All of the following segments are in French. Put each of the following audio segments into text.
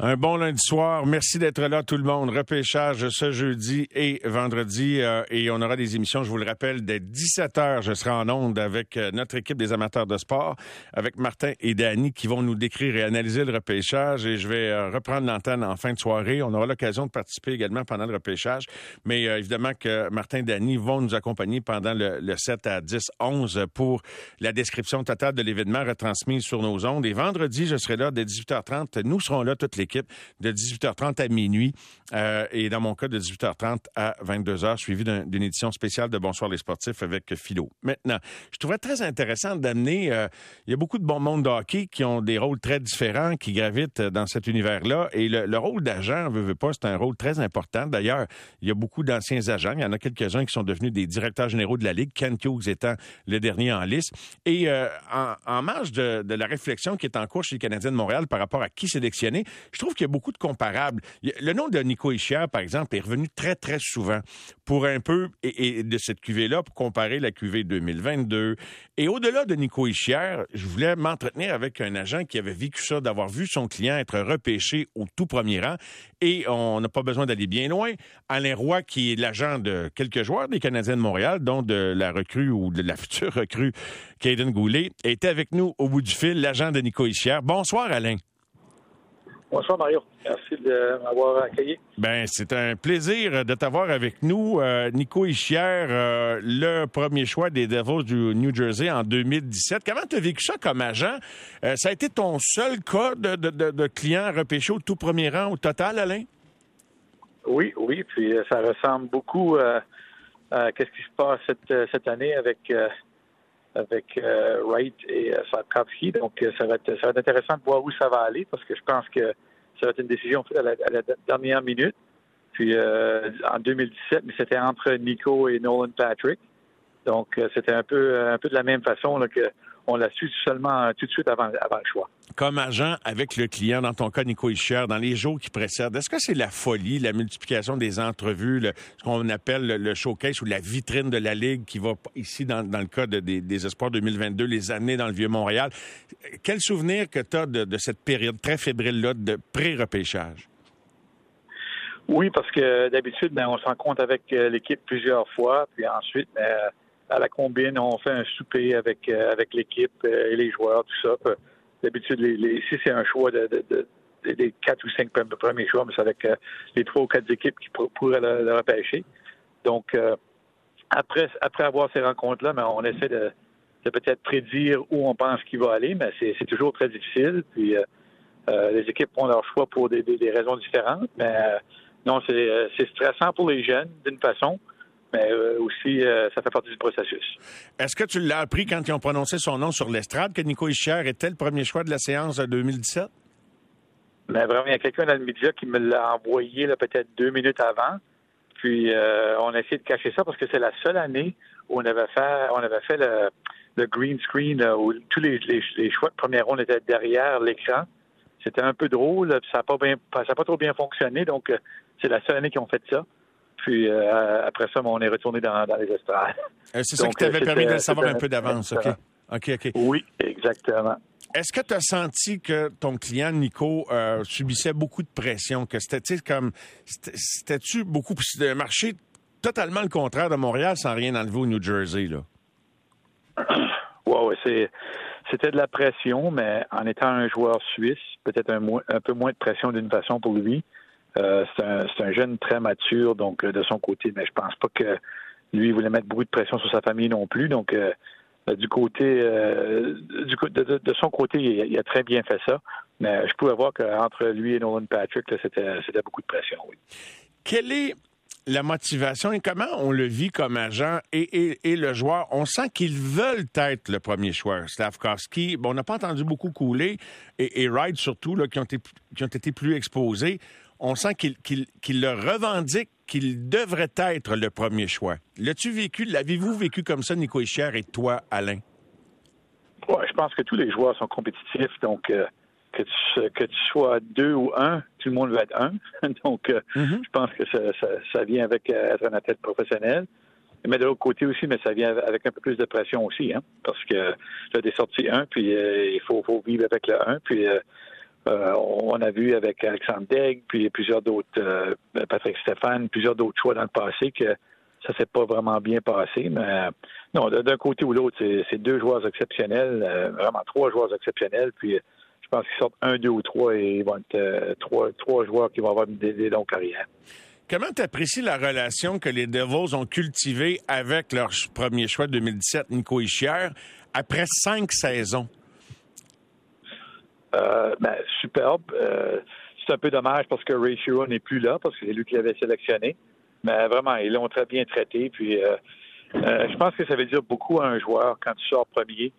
Un bon lundi soir. Merci d'être là, tout le monde. Repêchage ce jeudi et vendredi. Euh, et on aura des émissions, je vous le rappelle, dès 17 h. Je serai en onde avec euh, notre équipe des amateurs de sport, avec Martin et Danny qui vont nous décrire et analyser le repêchage. Et je vais euh, reprendre l'antenne en fin de soirée. On aura l'occasion de participer également pendant le repêchage. Mais évidemment que Martin et Danny vont nous accompagner pendant le, le 7 à 10, 11 pour la description totale de l'événement retransmis sur nos ondes. Et vendredi, je serai là dès 18h30. Nous serons là toutes les de 18h30 à minuit euh, et dans mon cas de 18h30 à 22h, suivi d'une édition spéciale de Bonsoir les sportifs avec Philo. Maintenant, je trouverais très intéressant d'amener, euh, il y a beaucoup de bons monde de hockey qui ont des rôles très différents, qui gravitent dans cet univers-là et le, rôle d'agent, veut, veut pas, c'est un rôle très important. D'ailleurs, il y a beaucoup d'anciens agents, il y en a quelques-uns qui sont devenus des directeurs généraux de la Ligue, Ken Hughes étant le dernier en liste. Et euh, en, marge de, de, la réflexion qui est en cours chez les Canadiens de Montréal par rapport à qui sélectionner, je trouve qu'il y a beaucoup de comparables. Le nom de Nico Ischier, par exemple, est revenu très, très souvent pour un peu, et, de cette cuvée-là, pour comparer la cuvée 2022. Et au-delà de Nico Ischier, je voulais m'entretenir avec un agent qui avait vécu ça, d'avoir vu son client être repêché au tout premier rang. Et on n'a pas besoin d'aller bien loin. Alain Roy, qui est l'agent de quelques joueurs des Canadiens de Montréal, dont de la recrue ou de la future recrue, Caden Goulet, était avec nous au bout du fil, l'agent de Nico Ischier. Bonsoir, Alain. Bonsoir Mario. Merci de m'avoir accueilli. Ben, c'est un plaisir de t'avoir avec nous. Euh, Nico Ischier, euh, le premier choix des Devils du New Jersey en 2017. Comment tu as vécu ça comme agent? Euh, ça a été ton seul cas de, de, client repêché au tout premier rang au total, Alain? Oui, oui. Puis ça ressemble beaucoup à, à ce qui se passe cette, cette année avec avec euh, Wright et euh. Donc, euh, ça va, être, ça va être intéressant de voir où ça va aller parce que je pense que ça va être une décision faite à la, dernière minute. Puis en 2017, mais c'était entre Nico et Nolan Patrick. Donc, c'était un peu, un peu de la même façon là, que on l'a su seulement tout de suite avant, avant, le choix. Comme agent avec le client, dans ton cas, Nico Ischer, dans les jours qui précèdent, est-ce que c'est la folie, la multiplication des entrevues, ce qu'on appelle le, showcase ou la vitrine de la Ligue qui va ici, dans, le cas des, des, Espoirs 2022, les années dans le Vieux-Montréal? Quel souvenir que tu as de, cette période très fébrile-là de pré-repêchage? Oui, parce que d'habitude, ben, on se rencontre avec euh, l'équipe plusieurs fois, puis ensuite, ben, à la combine, on fait un souper avec euh, avec l'équipe euh, et les joueurs, tout ça. D'habitude, les, si c'est un choix de, des quatre ou cinq premiers choix, mais c'est avec euh, les trois ou quatre équipes qui pourraient le, repêcher. Donc, après après avoir ces rencontres-là, ben, on essaie de, peut-être prédire où on pense qu'il va aller, mais c'est toujours très difficile. Puis les équipes font leur choix pour des, des raisons différentes, mais non, c'est stressant pour les jeunes d'une façon mais euh, aussi, euh, ça fait partie du processus. Est-ce que tu l'as appris quand ils ont prononcé son nom sur l'estrade que Nico Ischier était le premier choix de la séance de 2017? Mais vraiment, il y a quelqu'un dans le média qui me l'a envoyé peut-être deux minutes avant. Puis euh, on a essayé de cacher ça parce que c'est la seule année où on avait fait, on avait fait le, green screen où tous les, choix de première ronde étaient derrière l'écran. C'était un peu drôle, ça n'a pas, pas trop bien fonctionné, donc c'est la seule année qu'ils ont fait ça. Puis euh, après ça, on est retourné dans, les estrades. Euh, c'est ça qui t'avait permis de savoir un peu d'avance, OK? OK, OK. Oui, exactement. Est-ce que tu as senti que ton client, Nico, euh, subissait beaucoup de pression? Que c'était comme. C'était-tu beaucoup. de marché? Totalement le contraire de Montréal sans rien enlever au New Jersey, là? Oui, c'est. C'était de la pression, mais en étant un joueur suisse, peut-être un, un peu moins de pression d'une façon pour lui. Euh, c'est un, jeune très mature, donc euh, de son côté, mais je pense pas que lui voulait mettre beaucoup de pression sur sa famille non plus. Donc euh, du côté de, son côté, il, a très bien fait ça. Mais je pouvais voir qu'entre lui et Nolan Patrick, c'était beaucoup de pression, oui. Quelle est la motivation et comment on le vit comme agent et, le joueur? On sent qu'ils veulent être le premier choix. Slavkovski, bon, on n'a pas entendu beaucoup couler et, et Wright surtout, là, qui ont été plus exposés on sent qu'il le revendique qu'il devrait être le premier choix. L'as-tu vécu, l'avez-vous vécu comme ça, Nico Ischier, et toi, Alain? Ouais, je pense que tous les joueurs sont compétitifs, donc euh, que, tu, que tu sois deux ou un, tout le monde veut être un. donc, euh, mm-hmm. je pense que ça, vient avec euh, être un athlète professionnel. Mais de l'autre côté aussi, mais ça vient avec un peu plus de pression aussi, hein, parce que tu as des sorties un, puis il faut, faut, vivre avec le un, puis on a vu avec Alexandre Degg, puis plusieurs d'autres, Patrick Stéphane, plusieurs d'autres choix dans le passé que ça s'est pas vraiment bien passé. Mais non, d'un côté ou l'autre, c'est deux joueurs exceptionnels, vraiment trois joueurs exceptionnels. Puis je pense qu'ils sortent un, deux ou trois et ils vont être trois, trois joueurs qui vont avoir des, des longues carrières. Comment tu apprécies la relation que les Devils ont cultivée avec leur premier choix de 2017, Nico Ischier, après cinq saisons? Euh, ben, superbe. Euh, c'est un peu dommage parce que Ray n'est plus là, parce que c'est lui qui l'avait sélectionné. Mais vraiment, ils l'ont très bien traité. Puis, euh, je pense que ça veut dire beaucoup à un joueur quand tu sors premier.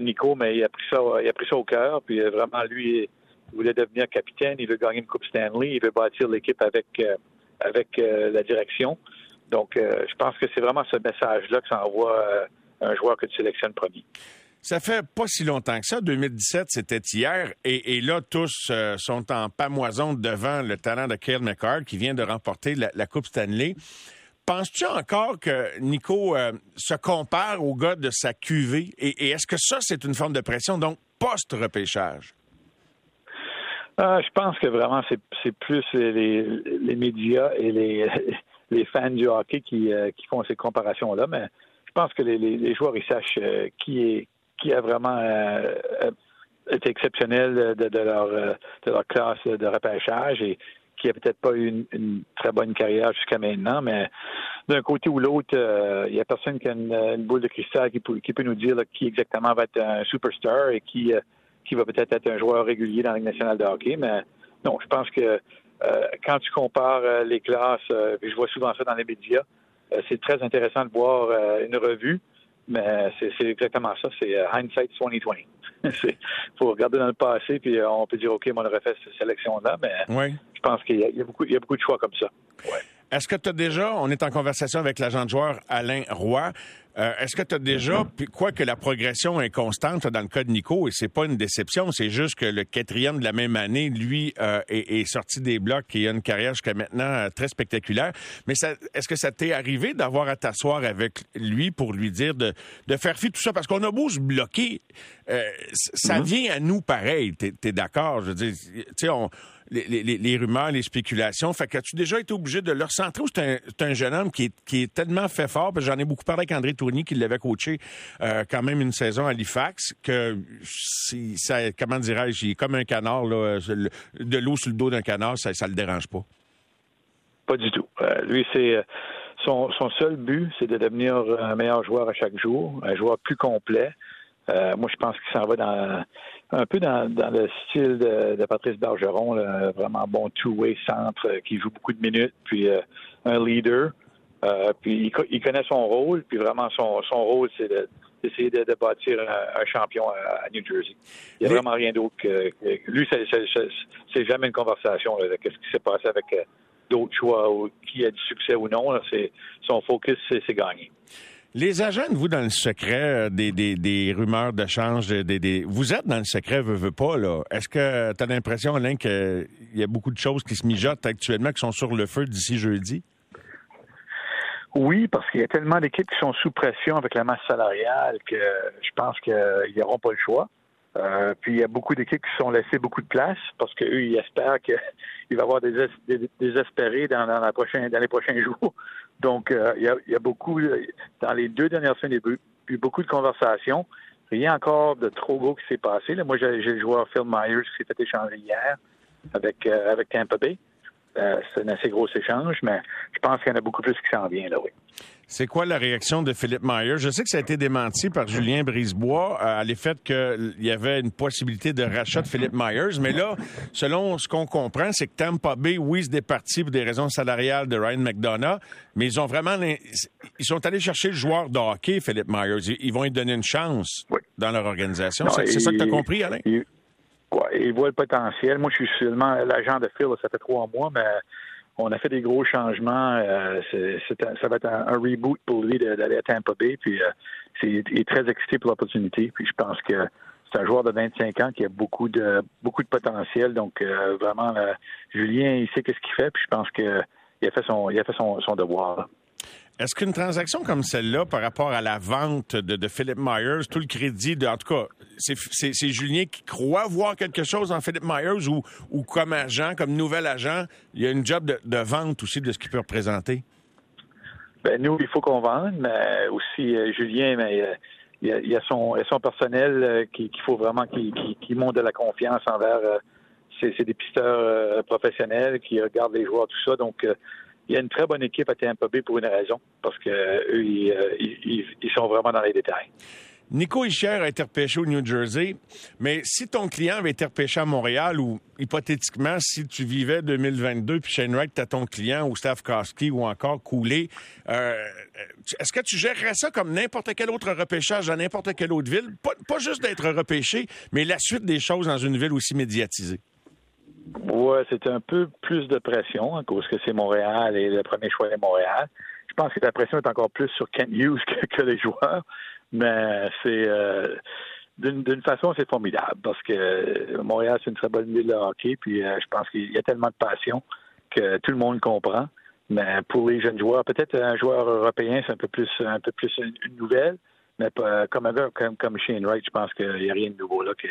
Nico, mais il a pris ça, il a pris ça au cœur. Puis vraiment, lui, il voulait devenir capitaine. Il veut gagner une Coupe Stanley. Il veut bâtir l'équipe avec avec la direction. Donc, je pense que c'est vraiment ce message-là que ça envoie un joueur que tu sélectionnes premier. Ça fait pas si longtemps que ça. 2017, c'était hier. Et, là, tous sont en pamoison devant le talent de Kyle McCarr qui vient de remporter la, Coupe Stanley. Penses-tu encore que Nico se compare au gars de sa QV? et est-ce que ça, c'est une forme de pression, donc post-repêchage? Ah, je pense que vraiment, c'est plus les, médias et les, les fans du hockey qui, euh, font ces comparations-là. Mais je pense que les, joueurs, ils sachent euh, qui, est, qui a vraiment euh, été exceptionnel de, leur, de leur classe de repêchage et qui a peut-être pas eu une, très bonne carrière jusqu'à maintenant, mais d'un côté ou l'autre, il n'y a personne qui a une, boule de cristal qui peut, qui peut nous dire qui exactement va être un superstar et qui qui va peut-être être un joueur régulier dans la Ligue nationale de hockey, mais non, je pense que euh, quand tu compares euh, les classes, euh, je vois souvent ça dans les médias, c'est très intéressant de voir une revue, mais c'est exactement ça, c'est hindsight 2020. Il faut regarder dans le passé, puis on peut dire, OK, moi, on aurait fait cette sélection-là, mais je pense qu'il y, a beaucoup, il y a beaucoup de choix comme ça. Est-ce que tu as déjà, on est en conversation avec l'agent de joueur Alain Roy, euh, est-ce que tu as déjà, quoi que la progression est constante dans le cas de Nico, et c'est pas une déception, c'est juste que le quatrième de la même année, lui, euh, est, sorti des blocs et a une carrière jusqu'à maintenant euh, très spectaculaire. Mais est-ce que ça t'est arrivé d'avoir à t'asseoir avec lui pour lui dire de, faire fi tout ça? Parce qu'on a beau se bloquer, ça mm-hmm. vient à nous pareil. T'es es, d'accord? Je veux dire, tu sais, on les, rumeurs, les spéculations. Fait qu'as-tu déjà été obligé de le recentrer ou c'est un, jeune homme qui est, tellement fait fort, j'en ai beaucoup parlé avec André Tourny qui l'avait coaché euh, quand même une saison à Halifax, que ça, comment dirais-je, il est comme un canard, de l'eau sur le dos d'un canard, ça ne le dérange pas. Pas du tout. Euh, lui, c'est euh, son, seul but, c'est de devenir un meilleur joueur à chaque jour, un joueur plus complet. moi, je pense qu'il s'en va dans un peu dans, le style de, Patrice Bergeron, vraiment bon two-way centre euh, qui joue beaucoup de minutes, puis euh, un leader. Euh, puis il, connaît son rôle, puis vraiment son, son rôle, c'est d'essayer de, bâtir un, champion à, New Jersey. Il n'y a vraiment rien d'autre que, lui, c'est jamais une conversation de qu'est-ce qui s'est passé avec d'autres choix ou qui a du succès ou non. C'est son focus, c'est gagner. Les agents, vous, dans le secret euh, des, des, des rumeurs de change, des, des, vous êtes dans le secret, veux, veux pas, là. Est-ce que tu as l'impression, Alain, qu'il y a beaucoup de choses qui se mijotent actuellement, qui sont sur le feu d'ici jeudi? Oui, parce qu'il y a tellement d'équipes qui sont sous pression avec la masse salariale que je pense qu'ils n'auront pas le choix. Euh, puis il y a beaucoup d'équipes qui sont laissées beaucoup de place parce qu'eux, ils espèrent qu'il va y avoir des, dans, la prochaine, dans les prochains jours. Donc, euh, il, y a, beaucoup, dans les deux dernières semaines, il y a eu beaucoup de conversations. Rien encore de trop gros qui s'est passé. Là. Moi, j'ai le joueur Phil Myers qui s'est fait échanger hier avec, euh, avec Tampa Bay. Euh, c'est un assez gros échange, mais je pense qu'il y en a beaucoup plus qui s'en vient, là, oui. C'est quoi la réaction de Philippe Myers? Je sais que ça a été démenti par Julien Brisebois euh, à l'effet qu'il y avait une possibilité de rachat de Philippe Myers, mais là, selon ce qu'on comprend, c'est que Tampa Bay, oui, se départit pour des raisons salariales de Ryan McDonough, mais ils ont vraiment... Ils sont allés chercher le joueur de hockey, Philippe Myers. Ils vont lui donner une chance dans leur organisation. C'est ça que tu as compris, Alain? il voit le potentiel. Moi, je suis seulement l'agent de Phil, ça fait trois mois, mais on a fait des gros changements. Euh, ça va être un, reboot pour lui d'aller à Tampa Bay. Puis euh, il est très excité pour l'opportunité. Puis je pense que c'est un joueur de 25 ans qui a beaucoup de beaucoup de potentiel. Donc euh, vraiment, Julien, il sait qu'est-ce qu'il fait. Puis je pense qu'il a fait son il a fait son, devoir. Est-ce qu'une transaction comme celle-là, par rapport à la vente de, Philip Myers, tout le crédit, de, en tout cas, c'est Julien qui croit voir quelque chose en Philip Myers ou, comme agent, comme nouvel agent, il y a une job de, vente aussi de ce qu'il peut représenter? Ben nous, il faut qu'on vende, mais aussi euh, Julien, mais euh, il, y a, son, son personnel euh, qu'il faut vraiment qu'il monte de la confiance envers ses, ses dépisteurs professionnels, qui regardent les joueurs, tout ça. Donc, il y a une très bonne équipe à Tampa pour une raison, parce que eux, ils, sont vraiment dans les détails. Nico Ischer a été repêché au New Jersey, mais si ton client avait été repêché à Montréal ou hypothétiquement, si tu vivais 2022 puis Shane Wright t'as ton client ou Stavkowski ou encore Coulé, euh, est-ce que tu gérerais ça comme n'importe quel autre repêchage dans n'importe quelle autre ville? Pas juste d'être repêché, mais la suite des choses dans une ville aussi médiatisée. Oui, c'est un peu plus de pression à cause que c'est Montréal et le premier choix est Montréal. Je pense que la pression est encore plus sur Kent Hughes que, les joueurs, mais c'est euh, d'une façon c'est formidable parce que Montréal c'est une très bonne ville de hockey, puis euh, je pense qu'il y a tellement de passion que tout le monde comprend. Mais pour les jeunes joueurs, peut-être un joueur européen c'est un peu plus un peu plus une, nouvelle, mais comme, comme comme Shane Wright, je pense qu'il n'y a rien de nouveau là que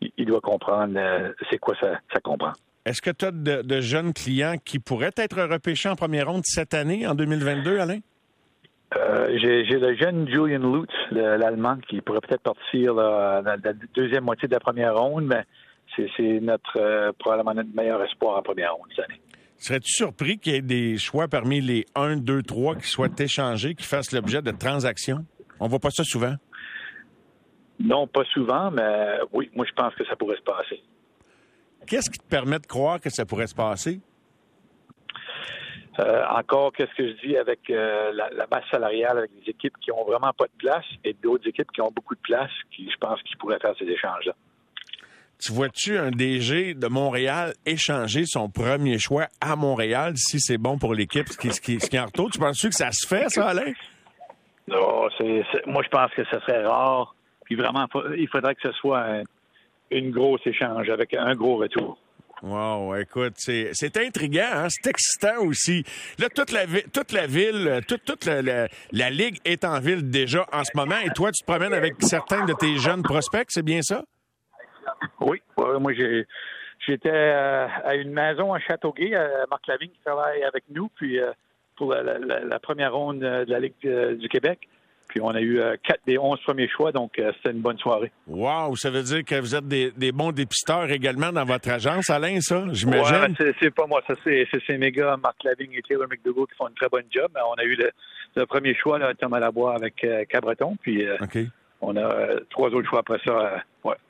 il doit comprendre euh, c'est quoi ça, ça comprend. Est-ce que tu as de, jeunes clients qui pourraient être repêchés en première ronde cette année, en 2022, Alain? Euh, j'ai le jeune Julian Lutz, l'Allemand, qui pourrait peut-être partir dans la deuxième moitié de la première ronde, mais c'est notre euh, probablement notre meilleur espoir en première ronde cette année. Serais-tu surpris qu'il y ait des choix parmi les 1, 2, 3 qui soient échangés, qui fassent l'objet de transactions? On voit pas ça souvent. Non, pas souvent, mais oui, moi je pense que ça pourrait se passer. Qu'est-ce qui te permet de croire que ça pourrait se passer? Euh, encore, qu'est-ce que je dis avec euh, la, masse salariale, avec des équipes qui ont vraiment pas de place et d'autres équipes qui ont beaucoup de place, qui, je pense qu'ils pourraient faire ces échanges-là. Tu vois-tu un DG de Montréal échanger son premier choix à Montréal si c'est bon pour l'équipe, ce qui, ce, qui, ce qui en retourne? Tu penses-tu que ça se fait, ça, Alain? Non, c'est, moi, je pense que ce serait rare. Puis vraiment, il faudrait que ce soit une grosse échange avec un gros retour. Wow, écoute, c'est, c'est intriguant, hein? c'est excitant aussi. Là, toute la, toute la ville, toute, toute la, la, Ligue est en ville déjà en ce moment et toi, tu te promènes avec certains de tes jeunes prospects, c'est bien ça? Oui, moi j'ai, j'étais euh, à une maison à Châteauguay, à Marc Lavigne qui travaille avec nous, puis euh, pour la, la, première ronde de la Ligue euh, du Québec. Puis on a eu euh, quatre des onze premiers choix, donc euh, c'était une bonne soirée. Wow, ça veut dire que vous êtes des, bons dépisteurs également dans votre agence, Alain, ça, j'imagine? Ouais, c'est pas moi, ça c'est mes gars, Marc Lavigne et Taylor McDougall, qui font une très bonne job. On a eu le, premier choix, là, Thomas Labois avec euh, Cabreton, puis on a trois autres choix après ça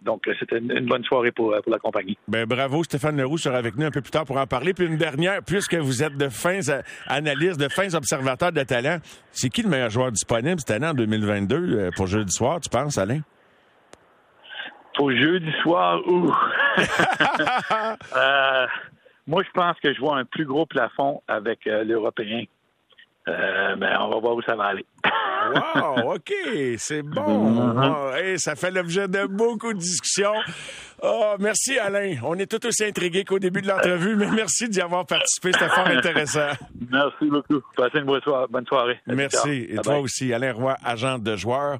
donc, euh, c'était une, bonne soirée pour, euh, pour la compagnie. Ben, bravo. Stéphane Leroux sera avec nous un peu plus tard pour en parler. Puis une dernière, puisque vous êtes de fins analystes, de fins observateurs de talent, c'est qui le meilleur joueur disponible cette année en 2022 euh, pour jeudi soir, tu penses, Alain? Pour jeudi soir, ouh! moi, je pense que je vois un plus gros plafond avec l'Européen. mais on va voir où ça va aller. Wow, OK, c'est bon. Ah, ça fait l'objet de beaucoup de discussions. Oh, merci, Alain. On est tout aussi intrigués qu'au début de l'entrevue, mais merci d'y avoir participé. C'était fort intéressant. Merci beaucoup. Passez une bonne soirée. Merci. Et toi aussi, Alain Roy, agent de joueur.